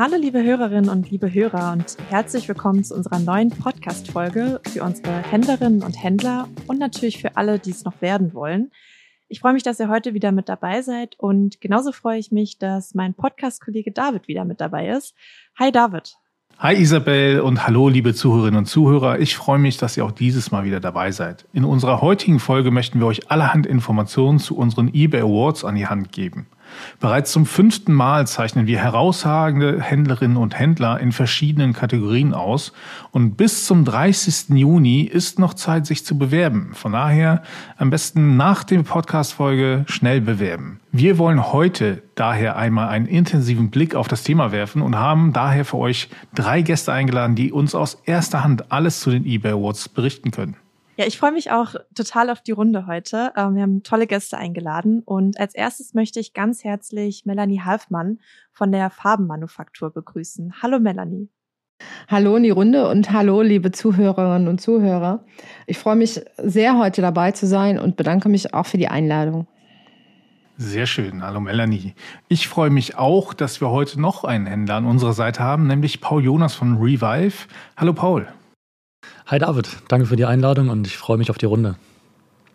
Hallo liebe Hörerinnen und liebe Hörer und herzlich willkommen zu unserer neuen Podcast-Folge für unsere Händlerinnen und Händler und natürlich für alle, die es noch werden wollen. Ich freue mich, dass ihr heute wieder mit dabei seid und genauso freue ich mich, dass mein Podcast-Kollege David wieder mit dabei ist. Hi David. Hi Isabel und hallo liebe Zuhörerinnen und Zuhörer. Ich freue mich, dass ihr auch dieses Mal wieder dabei seid. In unserer heutigen Folge möchten wir euch allerhand Informationen zu unseren eBay Awards an die Hand geben. Bereits zum fünften Mal zeichnen wir herausragende Händlerinnen und Händler in verschiedenen Kategorien aus und bis zum 30. Juni ist noch Zeit, sich zu bewerben. Von daher am besten nach der Podcast-Folge schnell bewerben. Wir wollen heute daher einmal einen intensiven Blick auf das Thema werfen und haben daher für euch drei Gäste eingeladen, die uns aus erster Hand alles zu den eBay Awards berichten können. Ja, ich freue mich auch total auf die Runde heute. Ähm, wir haben tolle Gäste eingeladen und als erstes möchte ich ganz herzlich Melanie Halfmann von der Farbenmanufaktur begrüßen. Hallo Melanie. Hallo in die Runde und hallo liebe Zuhörerinnen und Zuhörer. Ich freue mich sehr, heute dabei zu sein und bedanke mich auch für die Einladung. Sehr schön. Hallo Melanie. Ich freue mich auch, dass wir heute noch einen Händler an unserer Seite haben, nämlich Paul Jonas von Revive. Hallo Paul. Hi David, danke für die Einladung und ich freue mich auf die Runde.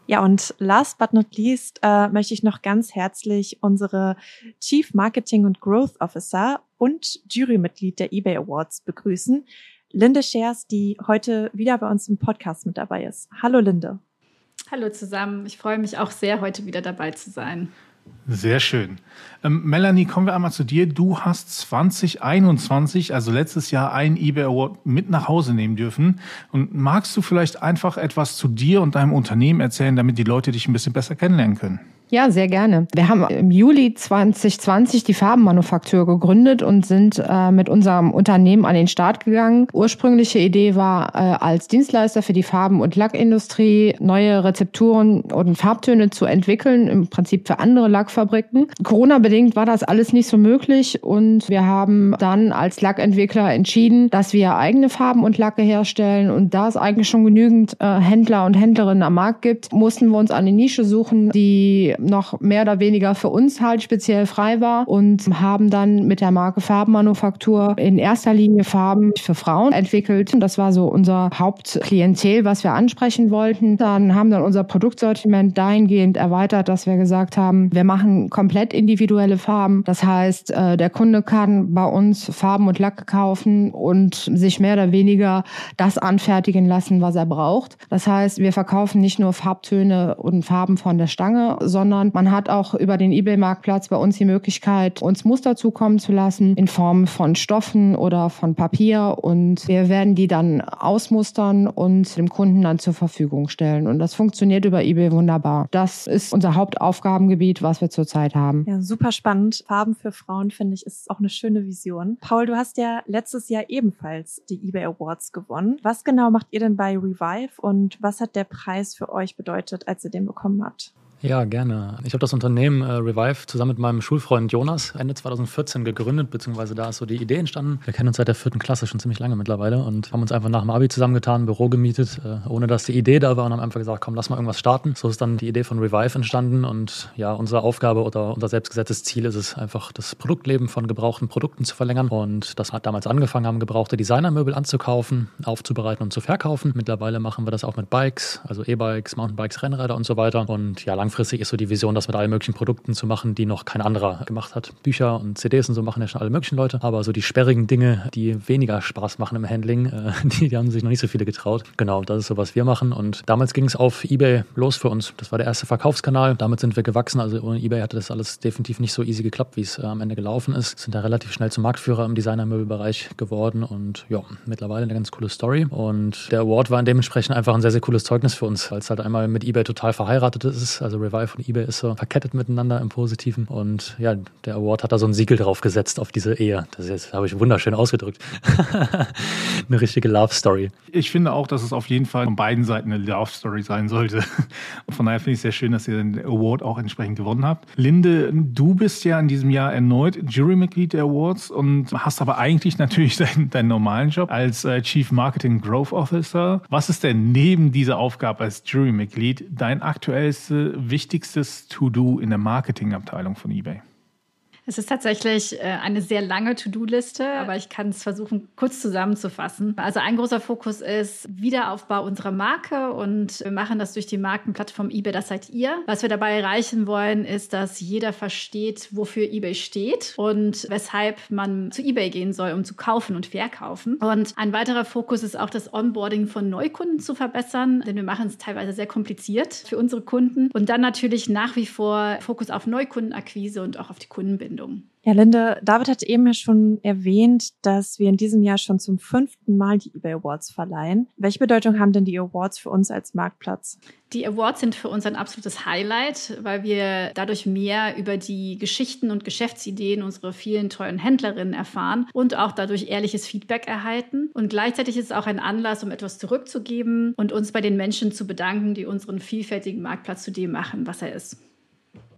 Ja, und last but not least äh, möchte ich noch ganz herzlich unsere Chief Marketing und Growth Officer und Jurymitglied der eBay Awards begrüßen, Linde Schers, die heute wieder bei uns im Podcast mit dabei ist. Hallo Linde. Hallo zusammen, ich freue mich auch sehr, heute wieder dabei zu sein. Sehr schön. Ähm, Melanie, kommen wir einmal zu dir. Du hast 2021, also letztes Jahr, einen eBay Award mit nach Hause nehmen dürfen. Und magst du vielleicht einfach etwas zu dir und deinem Unternehmen erzählen, damit die Leute dich ein bisschen besser kennenlernen können? Ja, sehr gerne. Wir haben im Juli 2020 die Farbenmanufaktur gegründet und sind äh, mit unserem Unternehmen an den Start gegangen. Ursprüngliche Idee war, äh, als Dienstleister für die Farben- und Lackindustrie neue Rezepturen und Farbtöne zu entwickeln, im Prinzip für andere Lackfabriken. Corona-bedingt war das alles nicht so möglich und wir haben dann als Lackentwickler entschieden, dass wir eigene Farben und Lacke herstellen und da es eigentlich schon genügend äh, Händler und Händlerinnen am Markt gibt, mussten wir uns eine Nische suchen, die noch mehr oder weniger für uns halt speziell frei war und haben dann mit der Marke Farbenmanufaktur in erster Linie Farben für Frauen entwickelt. Und das war so unser Hauptklientel, was wir ansprechen wollten. Dann haben dann unser Produktsortiment dahingehend erweitert, dass wir gesagt haben, wir machen komplett individuelle Farben. Das heißt, äh, der Kunde kann bei uns Farben und Lacke kaufen und sich mehr oder weniger das anfertigen lassen, was er braucht. Das heißt, wir verkaufen nicht nur Farbtöne und Farben von der Stange, sondern sondern man hat auch über den eBay-Marktplatz bei uns die Möglichkeit, uns Muster zukommen zu lassen in Form von Stoffen oder von Papier und wir werden die dann ausmustern und dem Kunden dann zur Verfügung stellen. Und das funktioniert über eBay wunderbar. Das ist unser Hauptaufgabengebiet, was wir zurzeit haben. Ja, super spannend. Farben für Frauen, finde ich, ist auch eine schöne Vision. Paul, du hast ja letztes Jahr ebenfalls die eBay Awards gewonnen. Was genau macht ihr denn bei Revive und was hat der Preis für euch bedeutet, als ihr den bekommen habt? Ja, gerne. Ich habe das Unternehmen äh, Revive zusammen mit meinem Schulfreund Jonas Ende 2014 gegründet, beziehungsweise da ist so die Idee entstanden. Wir kennen uns seit der vierten Klasse schon ziemlich lange mittlerweile und haben uns einfach nach dem Abi zusammengetan, ein Büro gemietet, äh, ohne dass die Idee da war und haben einfach gesagt, komm, lass mal irgendwas starten. So ist dann die Idee von Revive entstanden und ja, unsere Aufgabe oder unser selbstgesetztes Ziel ist es einfach, das Produktleben von gebrauchten Produkten zu verlängern und das hat damals angefangen, haben gebrauchte Designermöbel anzukaufen, aufzubereiten und zu verkaufen. Mittlerweile machen wir das auch mit Bikes, also E-Bikes, Mountainbikes, Rennräder und so weiter und ja, langfristig langfristig ist so die Vision, das mit allen möglichen Produkten zu machen, die noch kein anderer gemacht hat. Bücher und CDs und so machen ja schon alle möglichen Leute, aber so die sperrigen Dinge, die weniger Spaß machen im Handling, äh, die, die haben sich noch nicht so viele getraut. Genau, das ist so, was wir machen. Und damals ging es auf eBay los für uns. Das war der erste Verkaufskanal. Damit sind wir gewachsen. Also ohne eBay hatte das alles definitiv nicht so easy geklappt, wie es äh, am Ende gelaufen ist. Sind da relativ schnell zum Marktführer im Designermöbelbereich geworden und ja, mittlerweile eine ganz coole Story. Und der Award war dementsprechend einfach ein sehr, sehr cooles Zeugnis für uns, weil es halt einmal mit eBay total verheiratet ist. Also Revive und eBay ist so verkettet miteinander im Positiven. Und ja, der Award hat da so ein Siegel drauf gesetzt auf diese Ehe. Das jetzt habe ich wunderschön ausgedrückt. eine richtige Love Story. Ich finde auch, dass es auf jeden Fall von beiden Seiten eine Love Story sein sollte. Von daher finde ich es sehr schön, dass ihr den Award auch entsprechend gewonnen habt. Linde, du bist ja in diesem Jahr erneut Jurymitglied der Awards und hast aber eigentlich natürlich deinen, deinen normalen Job als äh, Chief Marketing Growth Officer. Was ist denn neben dieser Aufgabe als Jurymitglied dein aktuellste, wichtigstes To-Do in der Marketingabteilung von eBay? Es ist tatsächlich äh, eine sehr lange To-Do-Liste, aber ich kann es versuchen, kurz zusammenzufassen. Also ein großer Fokus ist Wiederaufbau unserer Marke und wir machen das durch die Markenplattform eBay, das seid ihr. Was wir dabei erreichen wollen, ist, dass jeder versteht, wofür eBay steht und weshalb man zu eBay gehen soll, um zu kaufen und verkaufen. Und ein weiterer Fokus ist auch das Onboarding von Neukunden zu verbessern, denn wir machen es teilweise sehr kompliziert für unsere Kunden. Und dann natürlich nach wie vor Fokus auf Neukundenakquise und auch auf die Kundenbindung. Anwendung. Ja, Linde, David hat eben ja schon erwähnt, dass wir in diesem Jahr schon zum fünften Mal die eBay Awards verleihen. Welche Bedeutung haben denn die Awards für uns als Marktplatz? Die Awards sind für uns ein absolutes Highlight, weil wir dadurch mehr über die Geschichten und Geschäftsideen unserer vielen tollen Händlerinnen erfahren und auch dadurch ehrliches Feedback erhalten. Und gleichzeitig ist es auch ein Anlass, um etwas zurückzugeben und uns bei den Menschen zu bedanken, die unseren vielfältigen Marktplatz zu dem machen, was er ist.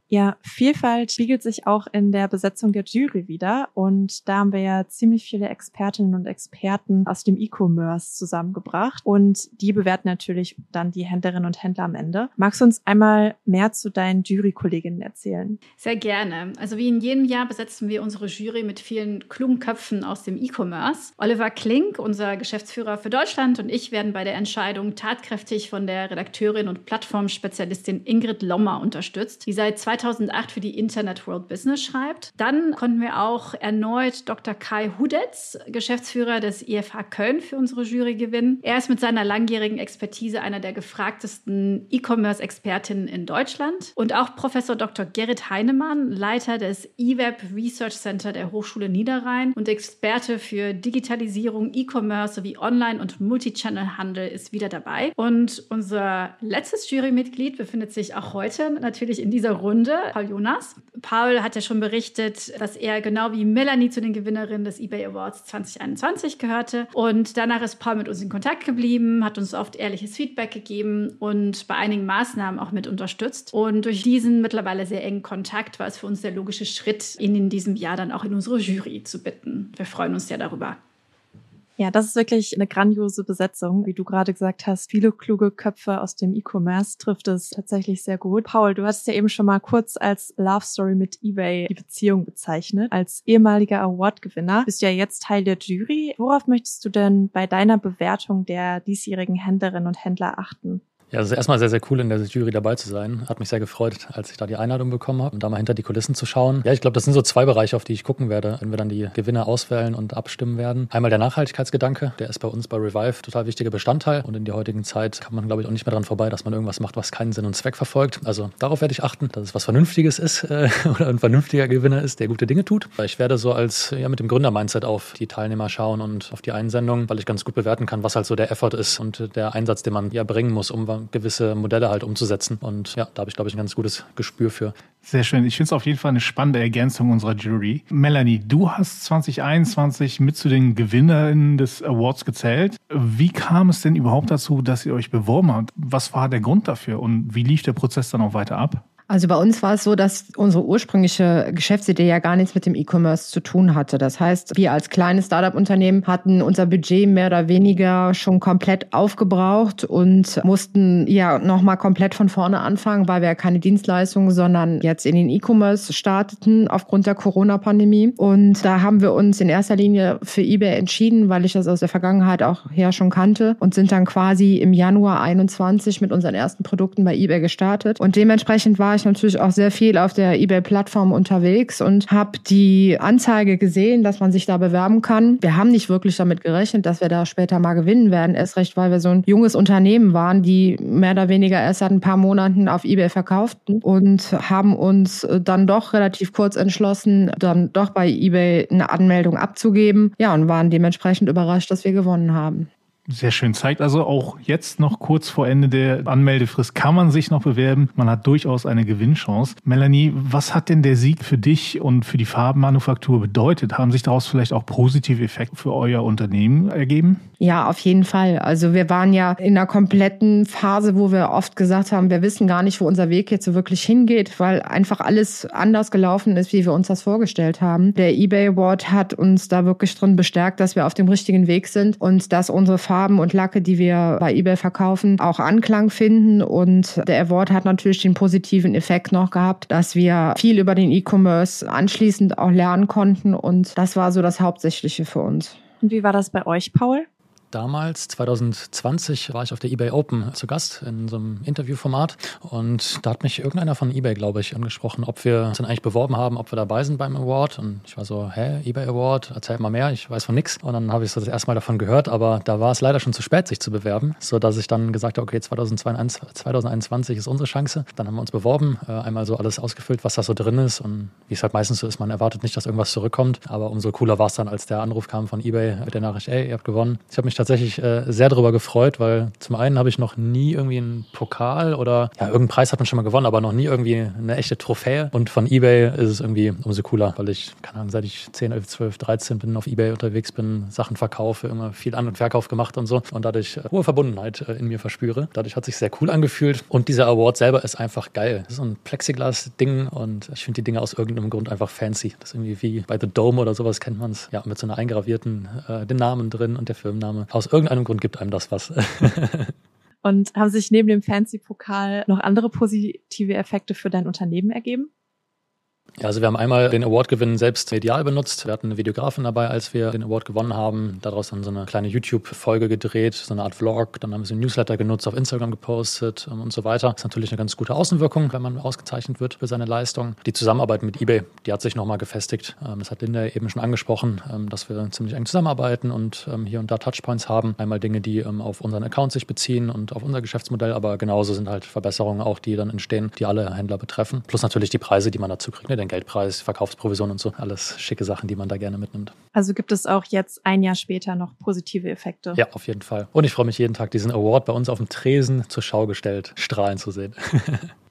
Ja, Vielfalt spiegelt sich auch in der Besetzung der Jury wieder. Und da haben wir ja ziemlich viele Expertinnen und Experten aus dem E-Commerce zusammengebracht. Und die bewerten natürlich dann die Händlerinnen und Händler am Ende. Magst du uns einmal mehr zu deinen Jurykolleginnen erzählen? Sehr gerne. Also wie in jedem Jahr besetzen wir unsere Jury mit vielen klugen Köpfen aus dem E-Commerce. Oliver Klink, unser Geschäftsführer für Deutschland, und ich werden bei der Entscheidung tatkräftig von der Redakteurin und Plattformspezialistin Ingrid Lommer unterstützt, die seit 2008 für die Internet World Business schreibt. Dann konnten wir auch erneut Dr. Kai Hudetz, Geschäftsführer des IFH Köln, für unsere Jury gewinnen. Er ist mit seiner langjährigen Expertise einer der gefragtesten E-Commerce-Expertinnen in Deutschland. Und auch Professor Dr. Gerrit Heinemann, Leiter des eWeb Research Center der Hochschule Niederrhein und Experte für Digitalisierung, E-Commerce sowie Online- und Multichannel-Handel, ist wieder dabei. Und unser letztes Jurymitglied befindet sich auch heute natürlich in dieser Runde Runde, Paul Jonas. Paul hat ja schon berichtet, dass er genau wie Melanie zu den Gewinnerinnen des eBay Awards 2021 gehörte. Und danach ist Paul mit uns in Kontakt geblieben, hat uns oft ehrliches Feedback gegeben und bei einigen Maßnahmen auch mit unterstützt. Und durch diesen mittlerweile sehr engen Kontakt war es für uns der logische Schritt, ihn in diesem Jahr dann auch in unsere Jury zu bitten. Wir freuen uns sehr darüber. Ja, das ist wirklich eine grandiose Besetzung. Wie du gerade gesagt hast, viele kluge Köpfe aus dem E-Commerce trifft es tatsächlich sehr gut. Paul, du hast ja eben schon mal kurz als Love Story mit eBay die Beziehung bezeichnet. Als ehemaliger Award-Gewinner bist du ja jetzt Teil der Jury. Worauf möchtest du denn bei deiner Bewertung der diesjährigen Händlerinnen und Händler achten? Ja, ist erstmal sehr, sehr cool, in der Jury dabei zu sein. Hat mich sehr gefreut, als ich da die Einladung bekommen habe, um da mal hinter die Kulissen zu schauen. Ja, ich glaube, das sind so zwei Bereiche, auf die ich gucken werde, wenn wir dann die Gewinner auswählen und abstimmen werden. Einmal der Nachhaltigkeitsgedanke, der ist bei uns bei Revive total wichtiger Bestandteil. Und in der heutigen Zeit kann man, glaube ich, auch nicht mehr daran vorbei, dass man irgendwas macht, was keinen Sinn und Zweck verfolgt. Also darauf werde ich achten, dass es was Vernünftiges ist äh, oder ein vernünftiger Gewinner ist, der gute Dinge tut. Ich werde so als ja mit dem Gründer-Mindset auf die Teilnehmer schauen und auf die Einsendung, weil ich ganz gut bewerten kann, was halt so der Effort ist und der Einsatz, den man ja bringen muss, um gewisse Modelle halt umzusetzen. Und ja, da habe ich, glaube ich, ein ganz gutes Gespür für. Sehr schön. Ich finde es auf jeden Fall eine spannende Ergänzung unserer Jury. Melanie, du hast 2021 mit zu den Gewinnerinnen des Awards gezählt. Wie kam es denn überhaupt dazu, dass ihr euch beworben habt? Was war der Grund dafür und wie lief der Prozess dann auch weiter ab? Also bei uns war es so, dass unsere ursprüngliche Geschäftsidee ja gar nichts mit dem E-Commerce zu tun hatte. Das heißt, wir als kleines Startup-Unternehmen hatten unser Budget mehr oder weniger schon komplett aufgebraucht und mussten ja nochmal komplett von vorne anfangen, weil wir ja keine Dienstleistungen, sondern jetzt in den E-Commerce starteten aufgrund der Corona-Pandemie. Und da haben wir uns in erster Linie für eBay entschieden, weil ich das aus der Vergangenheit auch her schon kannte und sind dann quasi im Januar 21 mit unseren ersten Produkten bei eBay gestartet. Und dementsprechend war ich natürlich auch sehr viel auf der eBay-Plattform unterwegs und habe die Anzeige gesehen, dass man sich da bewerben kann. Wir haben nicht wirklich damit gerechnet, dass wir da später mal gewinnen werden. Erst recht, weil wir so ein junges Unternehmen waren, die mehr oder weniger erst seit ein paar Monaten auf eBay verkauften und haben uns dann doch relativ kurz entschlossen, dann doch bei eBay eine Anmeldung abzugeben. Ja, und waren dementsprechend überrascht, dass wir gewonnen haben. Sehr schön. Zeigt also auch jetzt noch kurz vor Ende der Anmeldefrist kann man sich noch bewerben. Man hat durchaus eine Gewinnchance. Melanie, was hat denn der Sieg für dich und für die Farbenmanufaktur bedeutet? Haben sich daraus vielleicht auch positive Effekte für euer Unternehmen ergeben? Ja, auf jeden Fall. Also wir waren ja in einer kompletten Phase, wo wir oft gesagt haben, wir wissen gar nicht, wo unser Weg jetzt so wirklich hingeht, weil einfach alles anders gelaufen ist, wie wir uns das vorgestellt haben. Der eBay Award hat uns da wirklich drin bestärkt, dass wir auf dem richtigen Weg sind und dass unsere Farben Farben und Lacke, die wir bei eBay verkaufen, auch Anklang finden. Und der Award hat natürlich den positiven Effekt noch gehabt, dass wir viel über den E-Commerce anschließend auch lernen konnten. Und das war so das Hauptsächliche für uns. Und wie war das bei euch, Paul? Damals, 2020, war ich auf der eBay Open zu Gast in so einem Interviewformat. Und da hat mich irgendeiner von eBay, glaube ich, angesprochen, ob wir uns dann eigentlich beworben haben, ob wir dabei sind beim Award. Und ich war so, hä, eBay Award, erzähl mal mehr, ich weiß von nichts und dann habe ich so das erste Mal davon gehört, aber da war es leider schon zu spät, sich zu bewerben, sodass ich dann gesagt habe, okay, 2022, 2021 ist unsere Chance. Dann haben wir uns beworben, äh, einmal so alles ausgefüllt, was da so drin ist. Und wie es halt meistens so ist, man erwartet nicht, dass irgendwas zurückkommt, aber umso cooler war es dann, als der Anruf kam von eBay mit der Nachricht, ey, ihr habt gewonnen. Ich habe mich tatsächlich äh, sehr darüber gefreut, weil zum einen habe ich noch nie irgendwie einen Pokal oder ja, irgendeinen Preis hat man schon mal gewonnen, aber noch nie irgendwie eine echte Trophäe. Und von eBay ist es irgendwie umso cooler, weil ich, keine Ahnung, seit ich 10, 11, 12, 13 bin, auf eBay unterwegs bin, Sachen verkaufe, immer viel An- und Verkauf gemacht und so und dadurch äh, hohe Verbundenheit äh, in mir verspüre. Dadurch hat sich sehr cool angefühlt und dieser Award selber ist einfach geil. Das ist so ein Plexiglas-Ding und ich finde die Dinge aus irgendeinem Grund einfach fancy. Das ist irgendwie wie bei The Dome oder sowas kennt man es. Ja, mit so einer eingravierten, äh, den Namen drin und der Firmenname. Aus irgendeinem Grund gibt einem das was. Und haben sich neben dem Fancy-Pokal noch andere positive Effekte für dein Unternehmen ergeben? Ja, also wir haben einmal den Award-Gewinn selbst medial benutzt. Wir hatten eine Videografin dabei, als wir den Award gewonnen haben. Daraus dann so eine kleine YouTube-Folge gedreht, so eine Art Vlog. Dann haben wir so ein Newsletter genutzt, auf Instagram gepostet und so weiter. Das ist natürlich eine ganz gute Außenwirkung, wenn man ausgezeichnet wird für seine Leistung. Die Zusammenarbeit mit eBay, die hat sich nochmal gefestigt. Ähm, das hat Linda eben schon angesprochen, ähm, dass wir ziemlich eng zusammenarbeiten und ähm, hier und da Touchpoints haben. Einmal Dinge, die auf unseren Account sich beziehen und auf unser Geschäftsmodell, aber genauso sind halt Verbesserungen auch, die dann entstehen, die alle Händler betreffen. Plus natürlich die Preise, die man dazu kriegt. Ne? Geldpreis, Verkaufsprovision und so. Alles schicke Sachen, die man da gerne mitnimmt. Also gibt es auch jetzt ein Jahr später noch positive Effekte? Ja, auf jeden Fall. Und ich freue mich jeden Tag, diesen Award bei uns auf dem Tresen zur Schau gestellt, strahlen zu sehen.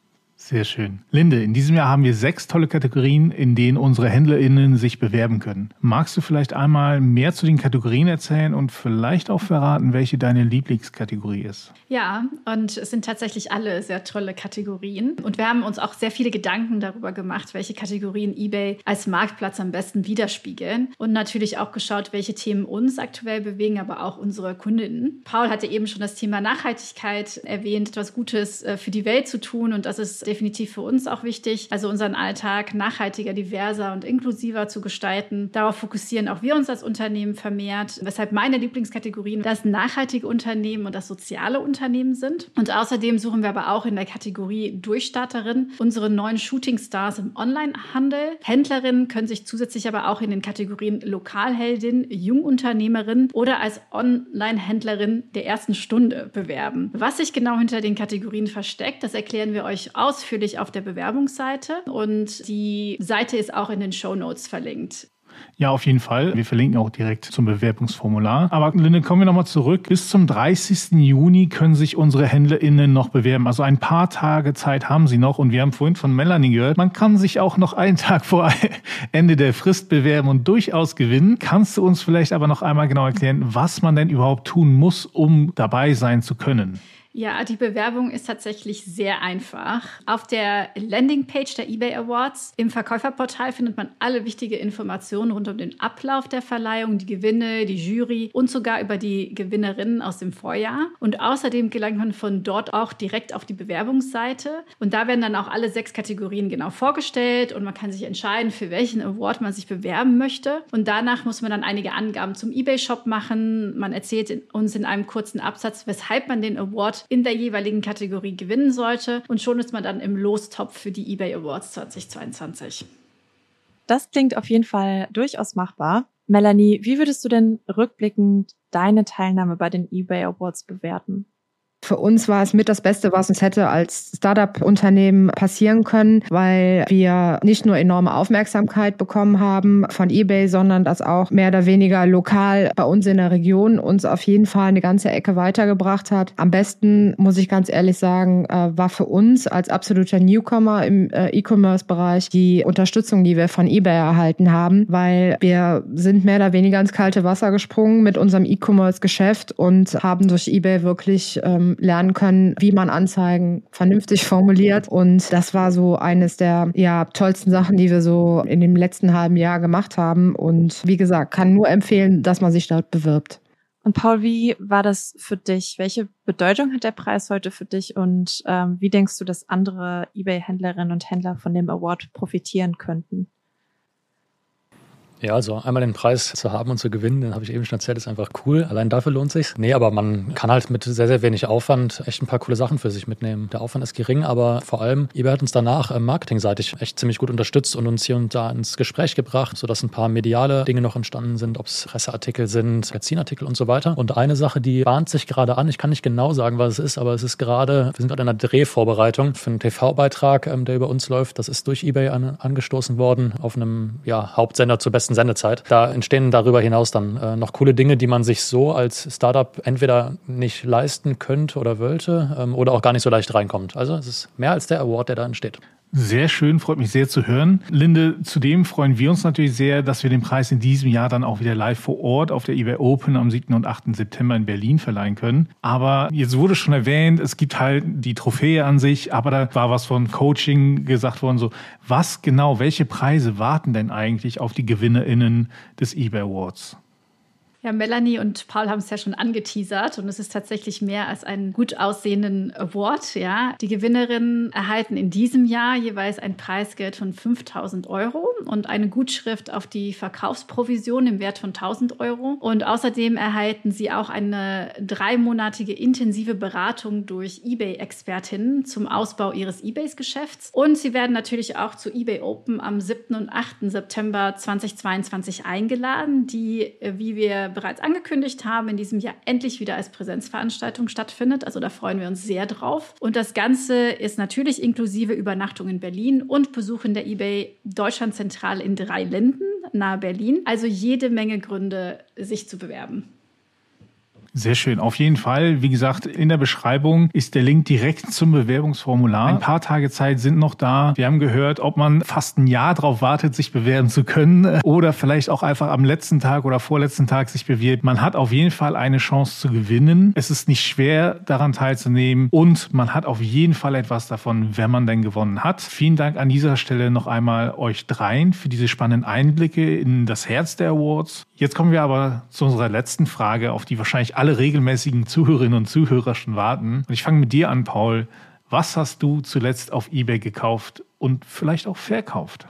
Sehr schön. Linde, in diesem Jahr haben wir sechs tolle Kategorien, in denen unsere HändlerInnen sich bewerben können. Magst du vielleicht einmal mehr zu den Kategorien erzählen und vielleicht auch verraten, welche deine Lieblingskategorie ist? Ja, und es sind tatsächlich alle sehr tolle Kategorien. Und wir haben uns auch sehr viele Gedanken darüber gemacht, welche Kategorien eBay als Marktplatz am besten widerspiegeln. Und natürlich auch geschaut, welche Themen uns aktuell bewegen, aber auch unsere Kundinnen. Paul hatte eben schon das Thema Nachhaltigkeit erwähnt, etwas Gutes äh, für die Welt zu tun. Und das ist für uns auch wichtig, also unseren Alltag nachhaltiger, diverser und inklusiver zu gestalten. Darauf fokussieren auch wir uns als Unternehmen vermehrt, weshalb meine Lieblingskategorien das nachhaltige Unternehmen und das soziale Unternehmen sind. Und außerdem suchen wir aber auch in der Kategorie Durchstarterin unsere neuen Shooting Stars im Onlinehandel. Händlerinnen können sich zusätzlich aber auch in den Kategorien Lokalheldin, Jungunternehmerin oder als Online-Händlerin der ersten Stunde bewerben. Was sich genau hinter den Kategorien versteckt, das erklären wir euch ausführlich ausführlich auf der Bewerbungsseite und die Seite ist auch in den Show Notes verlinkt. Ja, auf jeden Fall. Wir verlinken auch direkt zum Bewerbungsformular. Aber Linde, kommen wir nochmal zurück. Bis zum 30. Juni können sich unsere HändlerInnen noch bewerben. Also ein paar Tage Zeit haben sie noch. Und wir haben vorhin von Melanie gehört, man kann sich auch noch einen Tag vor Ende der Frist bewerben und durchaus gewinnen. Kannst du uns vielleicht aber noch einmal genau erklären, was man denn überhaupt tun muss, um dabei sein zu können? Ja, die Bewerbung ist tatsächlich sehr einfach. Auf der Landingpage der eBay Awards im Verkäuferportal findet man alle wichtige Informationen rund um den Ablauf der Verleihung, die Gewinne, die Jury und sogar über die Gewinnerinnen aus dem Vorjahr. Und außerdem gelangt man von dort auch direkt auf die Bewerbungsseite. Und da werden dann auch alle sechs Kategorien genau vorgestellt und man kann sich entscheiden, für welchen Award man sich bewerben möchte. Und danach muss man dann einige Angaben zum eBay-Shop machen. Man erzählt uns in einem kurzen Absatz, weshalb man den Award in der jeweiligen Kategorie gewinnen sollte. Und schon ist man dann im Lostopf für die eBay Awards 2022. Das klingt auf jeden Fall durchaus machbar. Melanie, wie würdest du denn rückblickend deine Teilnahme bei den eBay Awards bewerten? Für uns war es mit das Beste, was uns hätte als Startup-Unternehmen passieren können, weil wir nicht nur enorme Aufmerksamkeit bekommen haben von eBay, sondern das auch mehr oder weniger lokal bei uns in der Region uns auf jeden Fall eine ganze Ecke weitergebracht hat. Am besten, muss ich ganz ehrlich sagen, äh, war für uns als absoluter Newcomer im äh, E-Commerce-Bereich die Unterstützung, die wir von eBay erhalten haben, weil wir sind mehr oder weniger ins kalte Wasser gesprungen mit unserem E-Commerce-Geschäft und haben durch eBay wirklich ähm, lernen können, wie man Anzeigen vernünftig formuliert. Und das war so eines der ja, tollsten Sachen, die wir so in dem letzten halben Jahr gemacht haben. Und wie gesagt, kann nur empfehlen, dass man sich dort bewirbt. Und Paul, wie war das für dich? Welche Bedeutung hat der Preis heute für dich und ähm, wie denkst du, dass andere eBay-Händlerinnen und Händler von dem Award profitieren könnten? Ja, also einmal den Preis zu haben und zu gewinnen, den habe ich eben schon erzählt, ist einfach cool. Allein dafür lohnt sich. Nee, aber man kann halt mit sehr, sehr wenig Aufwand echt ein paar coole Sachen für sich mitnehmen. Der Aufwand ist gering, aber vor allem, eBay hat uns danach äh, marketingseitig echt ziemlich gut unterstützt und uns hier und da ins Gespräch gebracht, sodass ein paar mediale Dinge noch entstanden sind, ob es Presseartikel sind, Magazinartikel und so weiter. Und eine Sache, die bahnt sich gerade an, ich kann nicht genau sagen, was es ist, aber es ist gerade, wir sind gerade in einer Drehvorbereitung für einen TV-Beitrag, ähm, der über uns läuft. Das ist durch eBay an, angestoßen worden auf einem ja, Hauptsender zur besten Sendezeit. Da entstehen darüber hinaus dann äh, noch coole Dinge, die man sich so als Startup entweder nicht leisten könnte oder wollte ähm, oder auch gar nicht so leicht reinkommt. Also es ist mehr als der Award, der da entsteht. Sehr schön, freut mich sehr zu hören. Linde, zudem freuen wir uns natürlich sehr, dass wir den Preis in diesem Jahr dann auch wieder live vor Ort auf der eBay Open am 7. und 8. September in Berlin verleihen können. Aber jetzt wurde schon erwähnt, es gibt halt die Trophäe an sich, aber da war was von Coaching gesagt worden, so was genau, welche Preise warten denn eigentlich auf die GewinnerInnen des eBay Awards? Ja, Melanie und Paul haben es ja schon angeteasert und es ist tatsächlich mehr als einen gut aussehenden Award. Ja, die Gewinnerinnen erhalten in diesem Jahr jeweils ein Preisgeld von 5000 Euro und eine Gutschrift auf die Verkaufsprovision im Wert von 1000 Euro. Und außerdem erhalten sie auch eine dreimonatige intensive Beratung durch eBay-Expertinnen zum Ausbau ihres eBays-Geschäfts. Und sie werden natürlich auch zu eBay Open am 7. und 8. September 2022 eingeladen, die, wie wir bereits angekündigt haben, in diesem Jahr endlich wieder als Präsenzveranstaltung stattfindet. Also da freuen wir uns sehr drauf. Und das Ganze ist natürlich inklusive Übernachtung in Berlin und Besuch in der eBay Deutschlandzentrale in drei Linden nahe Berlin. Also jede Menge Gründe, sich zu bewerben. Sehr schön. Auf jeden Fall, wie gesagt, in der Beschreibung ist der Link direkt zum Bewerbungsformular. Ein paar Tage Zeit sind noch da. Wir haben gehört, ob man fast ein Jahr darauf wartet, sich bewerben zu können oder vielleicht auch einfach am letzten Tag oder vorletzten Tag sich bewirbt. Man hat auf jeden Fall eine Chance zu gewinnen. Es ist nicht schwer, daran teilzunehmen und man hat auf jeden Fall etwas davon, wenn man denn gewonnen hat. Vielen Dank an dieser Stelle noch einmal euch dreien für diese spannenden Einblicke in das Herz der Awards. Jetzt kommen wir aber zu unserer letzten Frage, auf die wahrscheinlich alle regelmäßigen Zuhörerinnen und Zuhörer schon warten. Und ich fange mit dir an, Paul. Was hast du zuletzt auf eBay gekauft und vielleicht auch verkauft?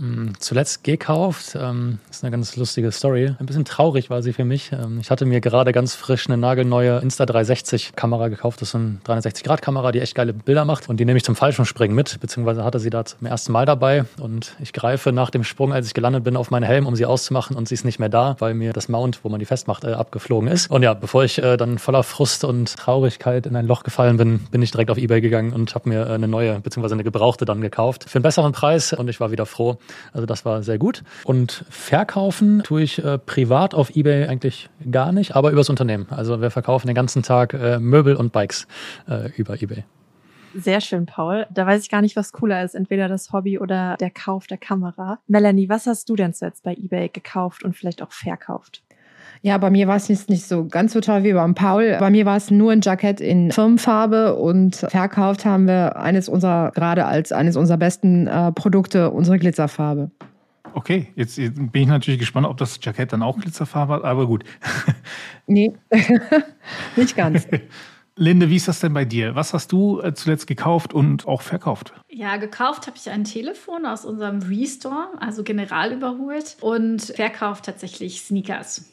Mm, zuletzt gekauft. Ähm, ist eine ganz lustige Story. Ein bisschen traurig war sie für mich. Ähm, ich hatte mir gerade ganz frisch eine nagelneue Insta360 Kamera gekauft. Das ist eine 360-Grad-Kamera, die echt geile Bilder macht. Und die nehme ich zum Fallschirmspringen mit, beziehungsweise hatte sie da zum ersten Mal dabei. Und ich greife nach dem Sprung, als ich gelandet bin, auf meinen Helm, um sie auszumachen. Und sie ist nicht mehr da, weil mir das Mount, wo man die festmacht, äh, abgeflogen ist. Und ja, bevor ich äh, dann voller Frust und Traurigkeit in ein Loch gefallen bin, bin ich direkt auf Ebay gegangen und habe mir äh, eine neue, beziehungsweise eine gebrauchte dann gekauft. Für einen besseren Preis. Und ich war wieder froh, also das war sehr gut. Und verkaufen tue ich äh, privat auf eBay eigentlich gar nicht, aber übers Unternehmen. Also wir verkaufen den ganzen Tag äh, Möbel und Bikes äh, über eBay. Sehr schön, Paul. Da weiß ich gar nicht, was cooler ist, entweder das Hobby oder der Kauf der Kamera. Melanie, was hast du denn zuletzt bei eBay gekauft und vielleicht auch verkauft? Ja, bei mir war es jetzt nicht so ganz so toll wie beim Paul. Bei mir war es nur ein Jackett in Firmenfarbe und verkauft haben wir eines unserer, gerade als eines unserer besten äh, Produkte, unsere Glitzerfarbe. Okay, jetzt bin ich natürlich gespannt, ob das Jackett dann auch Glitzerfarbe hat, aber gut. nee, nicht ganz. Linde, wie ist das denn bei dir? Was hast du äh, zuletzt gekauft und auch verkauft? Ja, gekauft habe ich ein Telefon aus unserem Restore, also general überholt und verkauft tatsächlich Sneakers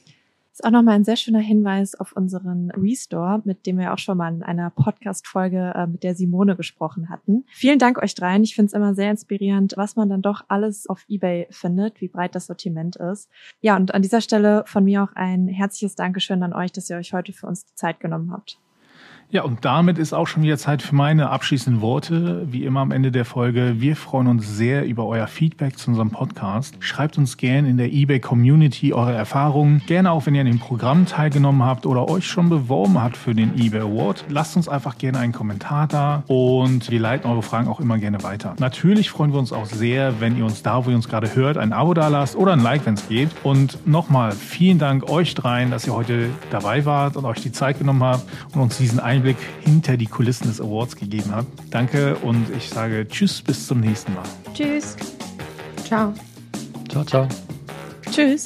ist auch nochmal ein sehr schöner Hinweis auf unseren Restore, mit dem wir auch schon mal in einer Podcast-Folge äh, mit der Simone gesprochen hatten. Vielen Dank euch dreien. Ich finde es immer sehr inspirierend, was man dann doch alles auf Ebay findet, wie breit das Sortiment ist. Ja, und an dieser Stelle von mir auch ein herzliches Dankeschön an euch, dass ihr euch heute für uns die Zeit genommen habt. Ja, und damit ist auch schon wieder Zeit für meine abschließenden Worte. Wie immer am Ende der Folge. Wir freuen uns sehr über euer Feedback zu unserem Podcast. Schreibt uns gerne in der eBay Community eure Erfahrungen. Gerne auch, wenn ihr an dem Programm teilgenommen habt oder euch schon beworben habt für den eBay Award. Lasst uns einfach gerne einen Kommentar da und wir leiten eure Fragen auch immer gerne weiter. Natürlich freuen wir uns auch sehr, wenn ihr uns da, wo ihr uns gerade hört, ein Abo da lasst oder ein Like, wenn es geht. Und nochmal vielen Dank euch dreien, dass ihr heute dabei wart und euch die Zeit genommen habt und uns diesen Einblick Einblick hinter die Kulissen des Awards gegeben hat. Danke und ich sage Tschüss, bis zum nächsten Mal. Tschüss. Ciao. Ciao, ciao. Tschüss.